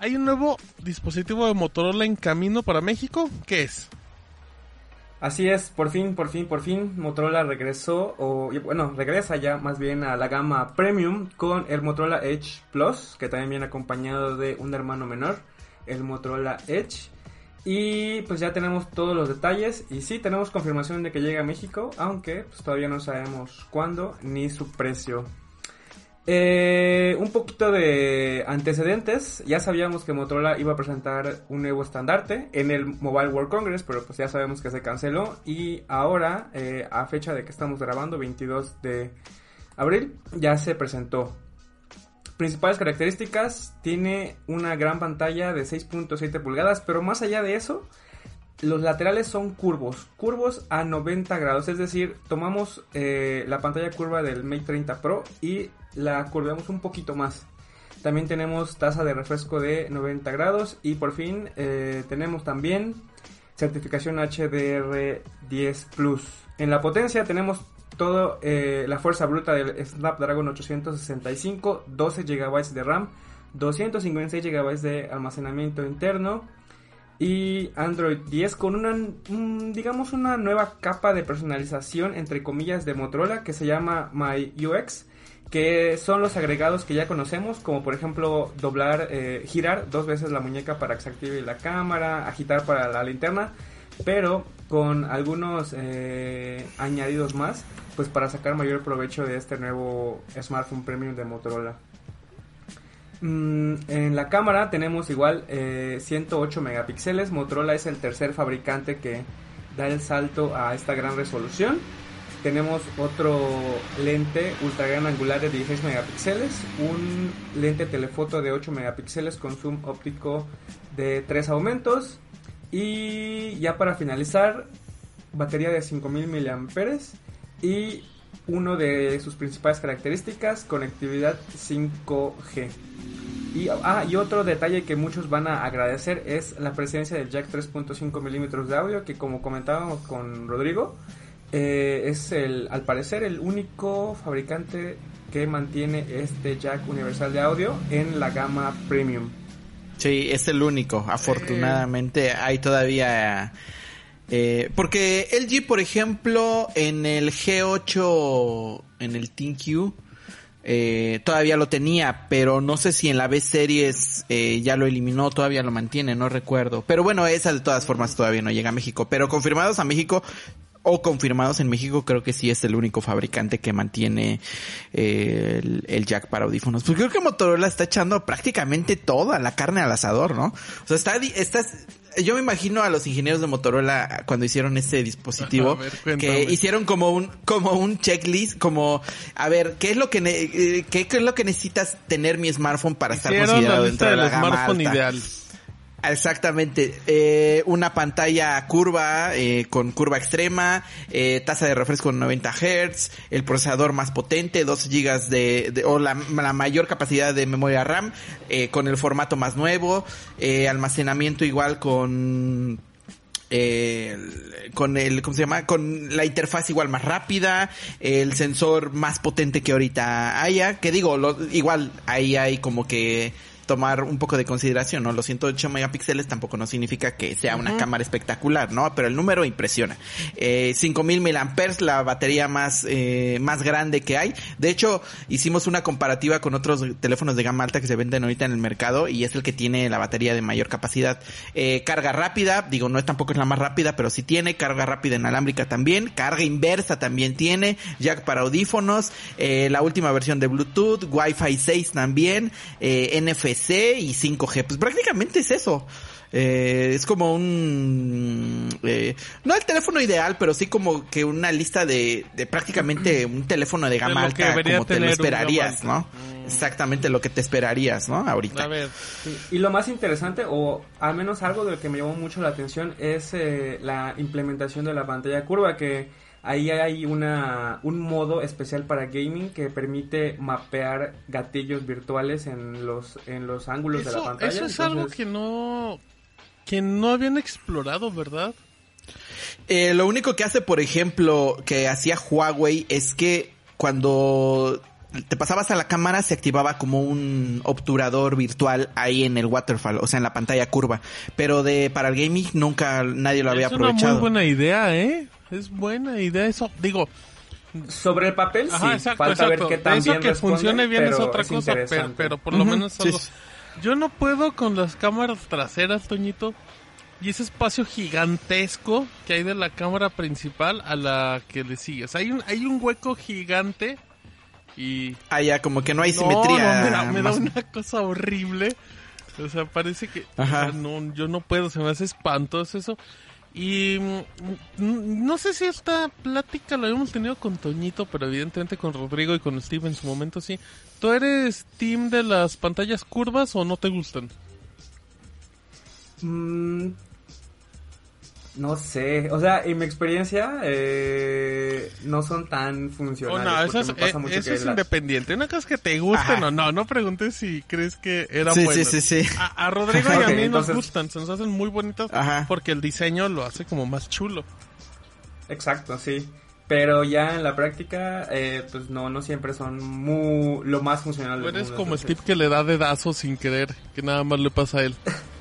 Hay un nuevo dispositivo de Motorola en camino para México. ¿Qué es? Así es, por fin, por fin, por fin, Motorola regresó, o bueno, regresa ya más bien a la gama Premium con el Motorola Edge Plus, que también viene acompañado de un hermano menor, el Motorola Edge. Y pues ya tenemos todos los detalles y sí tenemos confirmación de que llega a México, aunque pues, todavía no sabemos cuándo ni su precio. Eh, un poquito de antecedentes. Ya sabíamos que Motorola iba a presentar un nuevo estandarte en el Mobile World Congress, pero pues ya sabemos que se canceló. Y ahora, eh, a fecha de que estamos grabando, 22 de abril, ya se presentó. Principales características, tiene una gran pantalla de 6.7 pulgadas, pero más allá de eso, los laterales son curvos, curvos a 90 grados, es decir, tomamos eh, la pantalla curva del Mate 30 Pro y la curvamos un poquito más. También tenemos tasa de refresco de 90 grados y por fin eh, tenemos también certificación HDR10 Plus. En la potencia tenemos toda eh, la fuerza bruta del Snapdragon 865, 12 GB de RAM, 256 GB de almacenamiento interno y Android 10 con una, digamos, una nueva capa de personalización entre comillas de Motorola que se llama My UX que son los agregados que ya conocemos, como por ejemplo doblar, eh, girar dos veces la muñeca para que se active la cámara, agitar para la linterna, pero con algunos eh, añadidos más, pues para sacar mayor provecho de este nuevo smartphone premium de Motorola. Mm, en la cámara tenemos igual 108 eh, megapíxeles. Motorola es el tercer fabricante que da el salto a esta gran resolución. Tenemos otro lente ultra gran angular de 16 megapíxeles, un lente telefoto de 8 megapíxeles con zoom óptico de 3 aumentos y ya para finalizar, batería de 5000 mAh y uno de sus principales características, conectividad 5G. Y, ah, y otro detalle que muchos van a agradecer es la presencia del jack 3.5 milímetros de audio, que como comentábamos con Rodrigo, eh, es el, al parecer el único fabricante que mantiene este jack universal de audio en la gama premium. Sí, es el único. Afortunadamente hay todavía... porque LG, por ejemplo, en el G8, en el ThinQ, eh, todavía lo tenía, pero no sé si en la B series eh, ya lo eliminó, todavía lo mantiene, no recuerdo. Pero bueno, esa de todas formas todavía no llega a México. Pero confirmados a México o confirmados en México, creo que sí es el único fabricante que mantiene eh, el, jack para audífonos. Pues creo que Motorola está echando prácticamente toda la carne al asador, ¿no? O sea, está, está yo me imagino a los ingenieros de Motorola cuando hicieron ese dispositivo que hicieron como un como un checklist como a ver qué es lo que eh, qué, es lo que necesitas tener mi smartphone para estar considerado dentro de la gama ideal Exactamente, eh, una pantalla curva eh, con curva extrema, eh, tasa de refresco en 90 Hz, el procesador más potente, 12 GB de, o la, mayor capacidad de memoria RAM, eh, con el formato más nuevo, eh, almacenamiento igual con con el, ¿cómo se llama? Con la interfaz igual más rápida, el sensor más potente que ahorita haya, que digo, lo, igual ahí hay como que tomar un poco de consideración, ¿no? Los 108 megapíxeles tampoco no significa que sea una cámara espectacular, ¿no? Pero el número impresiona. Eh, 5000 miliamperes, la batería más, eh, más grande que hay. De hecho, hicimos una comparativa con otros teléfonos de gama alta que se venden ahorita en el mercado y es el que tiene la batería de mayor capacidad. Eh, carga rápida, digo, no es tampoco es la más rápida, pero sí tiene. Carga rápida inalámbrica también. Carga inversa también tiene. Jack para audífonos. Eh, la última versión de Bluetooth. Wi-Fi 6 también. Eh, NFC NFC y 5G. Pues prácticamente es eso. Eh, es como un... Eh, no el teléfono ideal, pero sí como que una lista de, de prácticamente un teléfono de gama alta como te lo esperarías, ¿no? Mm. Exactamente lo que te esperarías, ¿no? Ahorita. A ver. Y lo más interesante, o al menos algo de lo que me llamó mucho la atención, es eh, la implementación de la pantalla curva, que ahí hay una, un modo especial para gaming que permite mapear gatillos virtuales en los, en los ángulos de la pantalla. Eso es algo que no que no habían explorado, ¿verdad? Eh, lo único que hace, por ejemplo, que hacía Huawei es que cuando te pasabas a la cámara se activaba como un obturador virtual ahí en el waterfall, o sea, en la pantalla curva. Pero de para el gaming nunca nadie lo había aprovechado. Es una muy buena idea, ¿eh? Es buena idea eso. Digo, sobre el papel sí, falta ver qué tan eso que funcione bien es otra cosa, pero, por lo menos algo. Yo no puedo con las cámaras traseras, Toñito. Y ese espacio gigantesco que hay de la cámara principal a la que le sigues. Hay un, hay un hueco gigante y... Ah, ya, como que no hay simetría. No, me da, una cosa horrible. O sea, parece que... no, yo no puedo, se me hace espantoso eso. Y mm, no sé si esta plática la habíamos tenido con Toñito, pero evidentemente con Rodrigo y con Steve en su momento sí. ¿Tú eres team de las pantallas curvas o no te gustan? Mm, no sé, o sea, en mi experiencia eh, no son tan funcionales. Oh, no, eso es, eh, eso es independiente. Una cosa es que te gusten o no, no preguntes si crees que eran sí, buenas. Sí, sí, sí. A, Rodrigo y a mí nos gustan, se nos hacen muy bonitas porque el diseño lo hace como más chulo. Exacto, sí. Pero ya en la práctica, eh, pues no, no siempre son muy, lo más funcional. Tú eres como Steve que le da dedazo sin querer, que nada más le pasa a él.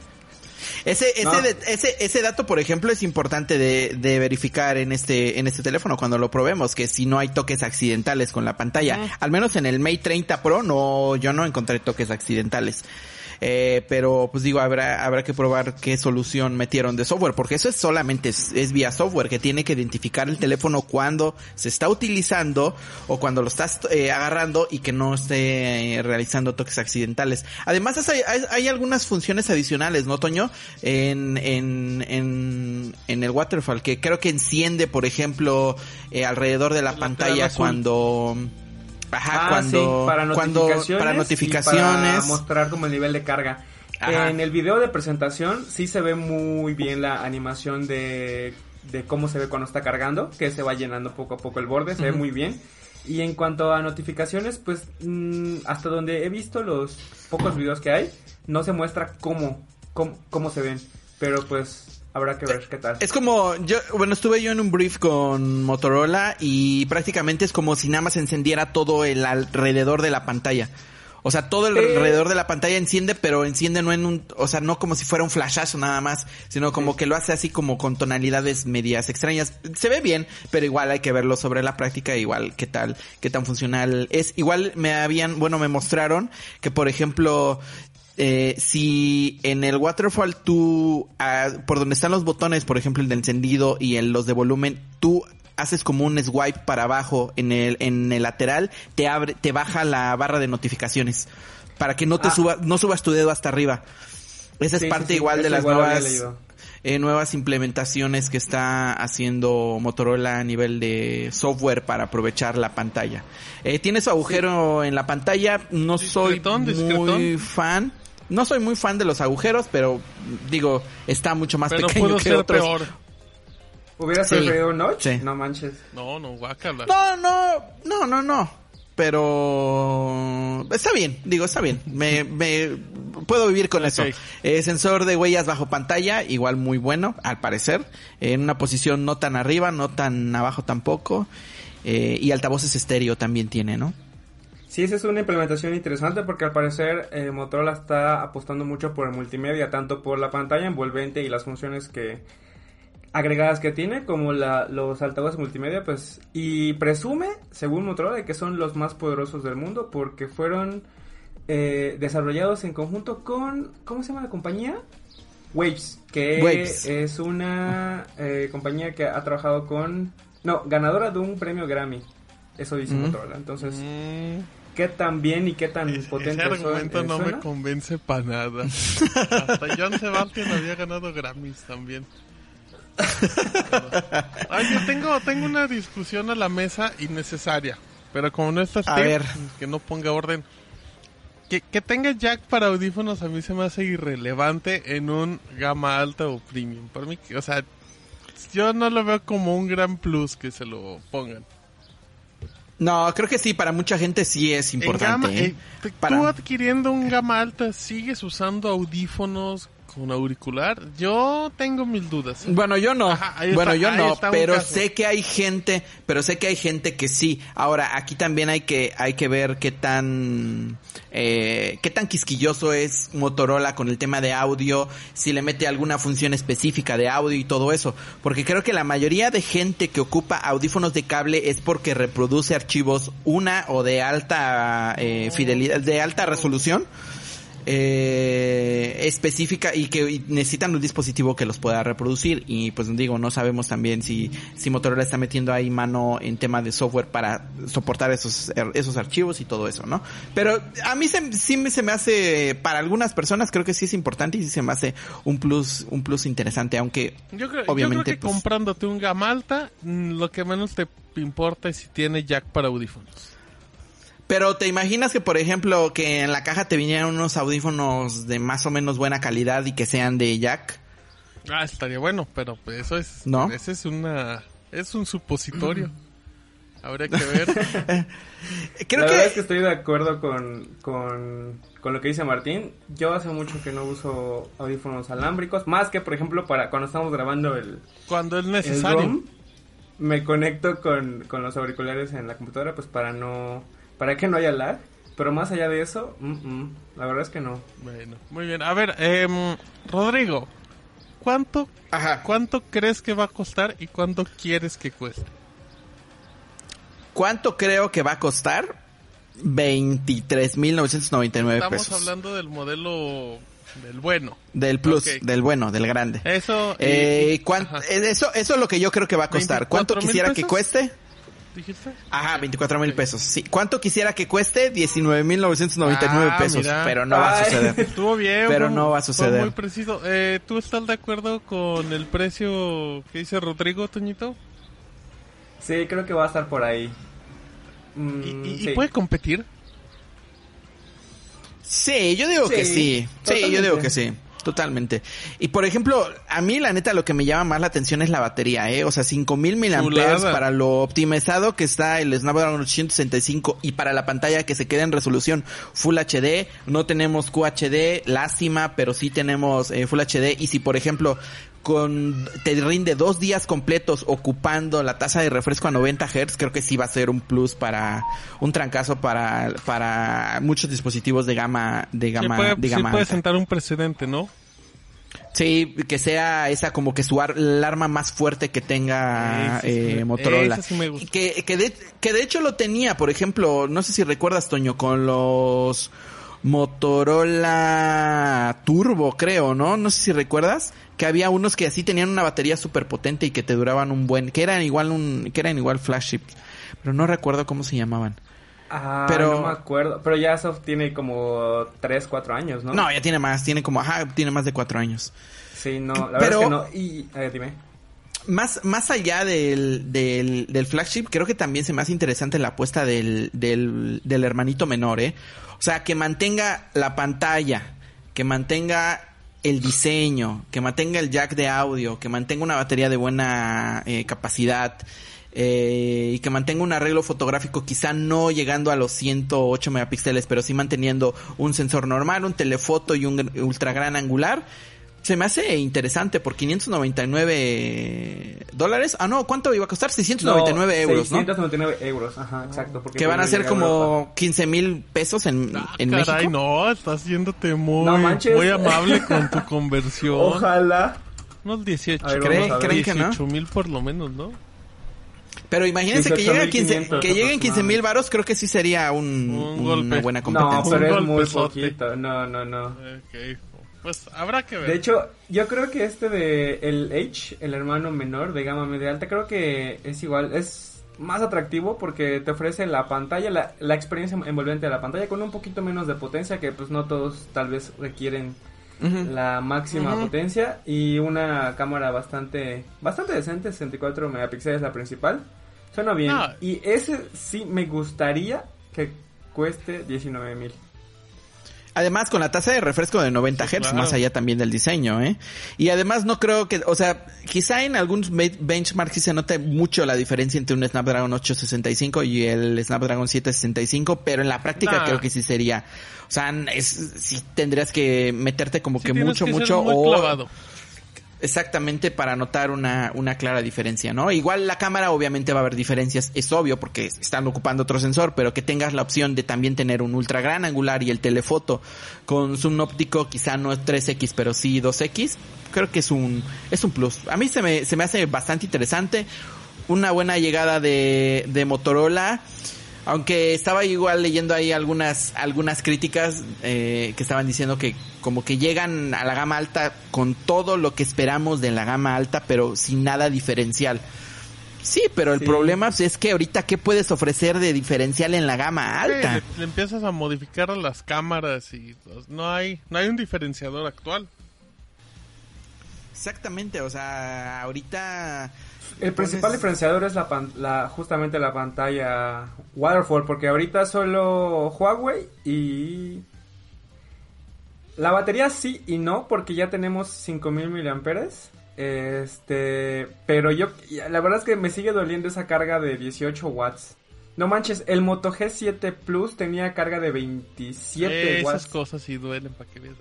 Ese, ese, ese, ese dato, por ejemplo, es importante de, de, verificar en este, en este teléfono cuando lo probemos, que si no hay toques accidentales con la pantalla. Al menos en el Mate 30 Pro no, yo no encontré toques accidentales. Eh, pero pues digo, habrá, habrá que probar qué solución metieron de software, porque eso es solamente, es, vía software, que tiene que identificar el teléfono cuando se está utilizando o cuando lo estás eh, agarrando y que no esté eh, realizando toques accidentales. Además, hay, hay, algunas funciones adicionales, ¿no, Toño? En, en, en, en el Waterfall, que creo que enciende, por ejemplo, alrededor de la pantalla cuando... Ajá, ah, cuando, para notificaciones, para notificaciones. para mostrar como el nivel de carga. En el video de presentación sí se ve muy bien la animación de, de cómo se ve cuando está cargando, que se va llenando poco a poco el borde, se ve muy bien. Y en cuanto a notificaciones, pues mm, hasta donde he visto los pocos videos que hay, no se muestra cómo, cómo, cómo se ven. Pero pues Habrá que ver qué tal. Es como, yo, bueno, estuve yo en un brief con Motorola y prácticamente es como si nada más encendiera todo el alrededor de la pantalla. O sea, todo el alrededor de la pantalla enciende, pero enciende no en un, o sea, no como si fuera un flashazo nada más, sino como que lo hace así como con tonalidades medias extrañas. Se ve bien, pero igual hay que verlo sobre la práctica, igual qué tal, qué tan funcional es. Igual me habían, bueno, me mostraron que por ejemplo, eh, si en el waterfall tú, ah, por donde están los botones, por ejemplo el de encendido y el, los de volumen, tú haces como un swipe para abajo en el, en el lateral, te abre, te baja la barra de notificaciones para que no te ah. suba, no subas tu dedo hasta arriba. Esa es parte igual de las nuevas, eh, nuevas implementaciones que está haciendo Motorola a nivel de software para aprovechar la pantalla. Eh, tiene su agujero en la pantalla, no soy muy fan. No soy muy fan de los agujeros, pero digo, está mucho más pequeño que otros. Peor. ¿Hubieras preferido un notch? No manches. No, no, guácala. No, no, no, no, no. Pero está bien, digo, está bien. Me, me puedo vivir con eso. Eh, sensor de huellas bajo pantalla, igual muy bueno, al parecer. en una posición no tan arriba, no tan abajo tampoco. Eh, y altavoces estéreo también tiene, ¿no? Sí, esa es una implementación interesante porque al parecer eh, Motorola está apostando mucho por el multimedia, tanto por la pantalla envolvente y las funciones que agregadas que tiene, como la, los altavoces multimedia, pues, y presume, según Motorola, que son los más poderosos del mundo porque fueron eh, desarrollados en conjunto con, ¿cómo se llama la compañía? Waves, que es una eh, compañía que ha trabajado con, no, ganadora de un premio Grammy. Eso dice Motorola. Entonces, mm. Qué tan bien y qué tan potente Ese argumento no me convence para nada. Hasta John Sebastian había ganado Grammys también. Ay, yo tengo, tengo una discusión a la mesa innecesaria. Pero como no está Steve, que no ponga orden. Que, que tenga jack para audífonos a mí se me hace irrelevante en un gama alta o premium. Para mí, o sea, yo no lo veo como un gran plus que se lo pongan. No, creo que sí, para mucha gente sí es importante. ¿eh? Eh, tú adquiriendo un gama alta, ¿sigues usando audífonos un auricular? Yo tengo mil dudas. Bueno, yo no. bueno, yo no, pero sé que hay gente, pero sé que hay gente que sí. Ahora, aquí también hay que hay que ver qué tan eh, qué tan quisquilloso es Motorola con el tema de audio, si le mete alguna función específica de audio y todo eso, porque creo que la mayoría de gente que ocupa audífonos de cable es porque reproduce archivos una o de alta eh, fidelidad, de alta resolución eh, específica y que necesitan un dispositivo que los pueda reproducir. Y pues digo no sabemos también si si Motorola está metiendo ahí mano en tema de software para soportar esos er, esos archivos y todo eso no pero a mí se, sí se me hace para algunas personas creo que sí es importante y sí se me hace un plus un plus interesante aunque yo creo, obviamente que pues comprándote un gama alta mm, lo que menos te importa es si tiene jack para audífonos pero te imaginas que, por ejemplo, que en la caja te vinieran unos audífonos de más o menos buena calidad y que sean de jack. Ah, estaría bueno, pero eso es, ¿no? Ese es una, es un supositorio. Habría que ver. Creo la que... verdad es que estoy de acuerdo con, con, con, lo que dice Martín. Yo hace mucho que no uso audífonos alámbricos, más que por ejemplo para cuando estamos grabando el... Cuando es necesario. me conecto con, con los auriculares en la computadora pues para no para que no haya lag. Pero más allá de eso, la verdad es que no. Bueno, muy bien. A ver, eh, Rodrigo, ¿cuánto, ¿cuánto crees que va a costar y cuánto quieres que cueste? ¿Cuánto creo que va a costar? 23.999 pesos. Estamos hablando del modelo del bueno. Del plus, del bueno, del grande. Eso, eh, eso, eso es lo que yo creo que va a costar. ¿Cuánto quisiera que cueste? Dijiste? Ajá, 24 mil pesos. Sí. ¿Cuánto quisiera que cueste? 19 mil 999 ah, pesos. Pero no va a suceder. Estuvo bien. Pero no va a suceder. muy preciso. Eh, ¿Tú estás de acuerdo con el precio que dice Rodrigo, Toñito? Sí, creo que va a estar por ahí. ¿Y, mm, puede competir? Sí, yo digo que sí. Sí, yo digo que sí. Totalmente. Y por ejemplo, a mí la neta lo que me llama más la atención es la batería, ¿eh? O sea, 5000 mAh para lo optimizado que está el Snapdragon 865 y para la pantalla que se queda en resolución Full HD. No tenemos QHD, lástima, pero sí tenemos eh, Full HD. Y si por ejemplo con te rinde dos días completos ocupando la tasa de refresco a 90 Hz, creo que sí va a ser un plus para un trancazo para para muchos dispositivos de gama de gama puede, de gama puede sentar un precedente, ¿no? Sí, que sea esa como que su el arma más fuerte que tenga eh, Motorola. Que, que, de, que de hecho lo tenía, por ejemplo, no sé si recuerdas, Toño, con los Motorola Turbo, creo, ¿no? No sé si recuerdas que había unos que así tenían una batería súper potente y que te duraban un buen, que eran igual un, que eran igual flagship, pero no recuerdo cómo se llamaban. Ah, pero no me acuerdo. Pero ya Soft tiene como 3, 4 años, ¿no? No, ya tiene más, tiene como, ajá, tiene más de 4 años. Sí, no, la verdad es que no. Y, eh, dime. Más, más allá del, del, del, flagship, creo que también se me hace interesante la apuesta del, del, del hermanito menor, ¿eh? O sea, que mantenga la pantalla, que mantenga el diseño, que mantenga el jack de audio, que mantenga una batería de buena eh, capacidad, eh, y que mantenga un arreglo fotográfico quizá no llegando a los 108 megapíxeles, pero sí manteniendo un sensor normal, un telefoto y un ultra gran angular se me hace interesante por 599 dólares. Ah, no, ¿cuánto iba a costar? 699 euros, ¿no? 699 euros, ajá, exacto. que van a ser como 15 mil pesos en, ah, en caray, no, estás yéndote muy, muy amable con tu conversión. Ojalá. Unos 18, ¿Creen, mil por lo menos, ¿no? Pero imagínense que llegue, 15, que lleguen 15 mil varos, creo que sí sería un, una buena competencia. No, pero es muy poquito. No, no, no. Okay. Pues habrá que ver. De hecho, yo creo que este de el H, el hermano menor de gama media alta, creo que es igual, es más atractivo porque te ofrece la pantalla, la, la, experiencia envolvente de la pantalla con un poquito menos de potencia que pues no todos tal vez requieren la máxima potencia y una cámara bastante bastante decente, 64 megapíxeles la principal. Suena bien. Y ese sí me gustaría que cueste 19 mil. Además, con la tasa de refresco de 90 Hz, más allá también del diseño, ¿eh? Y además no creo que, o sea, quizá en algunos benchmarks sí se note mucho la diferencia entre un Snapdragon 865 y el Snapdragon 765, pero en la práctica creo que sí sería, o sea, es, sí tendrías que meterte como que mucho, mucho o... Exactamente para notar una, una clara diferencia, ¿no? Igual la cámara obviamente va a haber diferencias, es obvio porque están ocupando otro sensor, pero que tengas la opción de también tener un ultra gran angular y el telefoto con zoom óptico quizá no es 3X pero sí 2X, creo que es un, es un plus. A mí se me, se me hace bastante interesante, una buena llegada de, de Motorola. Aunque estaba igual leyendo ahí algunas, algunas críticas eh, que estaban diciendo que como que llegan a la gama alta con todo lo que esperamos de la gama alta, pero sin nada diferencial. Sí, pero el problema es que ahorita qué puedes ofrecer de diferencial en la gama alta. le, empiezas a modificar las cámaras y pues, no hay no hay un diferenciador actual. Exactamente, o sea, ahorita el principal diferenciador es la, la, justamente la pantalla waterfall, porque ahorita solo Huawei y la batería sí y no, porque ya tenemos 5000 miliamperes. Este, pero yo la verdad es que me sigue doliendo esa carga de 18 watts. No manches, el Moto G7 Plus tenía carga de 27 watts. Esas cosas sí duelen para que veas.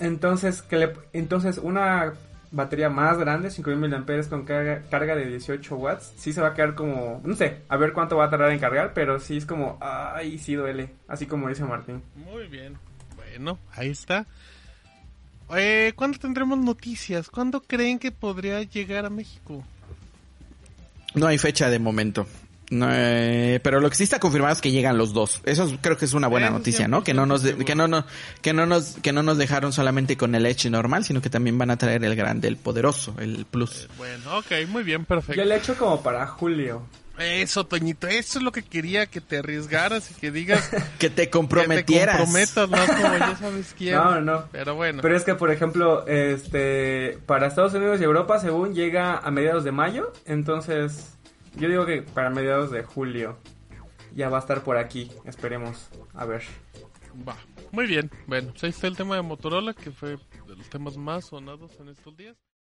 Entonces, que le, entonces una batería más grande, 5000 mAh con carga, carga, de 18 watts, sí se va a quedar como, no sé, a ver cuánto va a tardar en cargar, pero sí es como, ay, sí duele, así como dice Martín. Muy bien, bueno, ahí está. Eh, ¿Cuándo tendremos noticias? ¿Cuándo creen que podría llegar a México? No hay fecha de momento. No, eh, pero lo que sí está confirmado es que llegan los dos. Eso creo que es una buena noticia, ¿no? Que no nos que no, no que no nos que no nos dejaron solamente con el Edge normal, sino que también van a traer el grande, el poderoso, el Plus. Eh, bueno, ok, muy bien, perfecto. Y el hecho como para julio. Eso, Toñito, eso es lo que quería que te arriesgaras y que digas que te comprometieras. Que te comprometas, no como ya sabes quién. No, no. Pero bueno. Pero es que por ejemplo, este para Estados Unidos y Europa según llega a mediados de mayo, entonces yo digo que para mediados de julio ya va a estar por aquí. Esperemos. A ver. Va. Muy bien. Bueno, pues ahí está el tema de Motorola, que fue de los temas más sonados en estos días.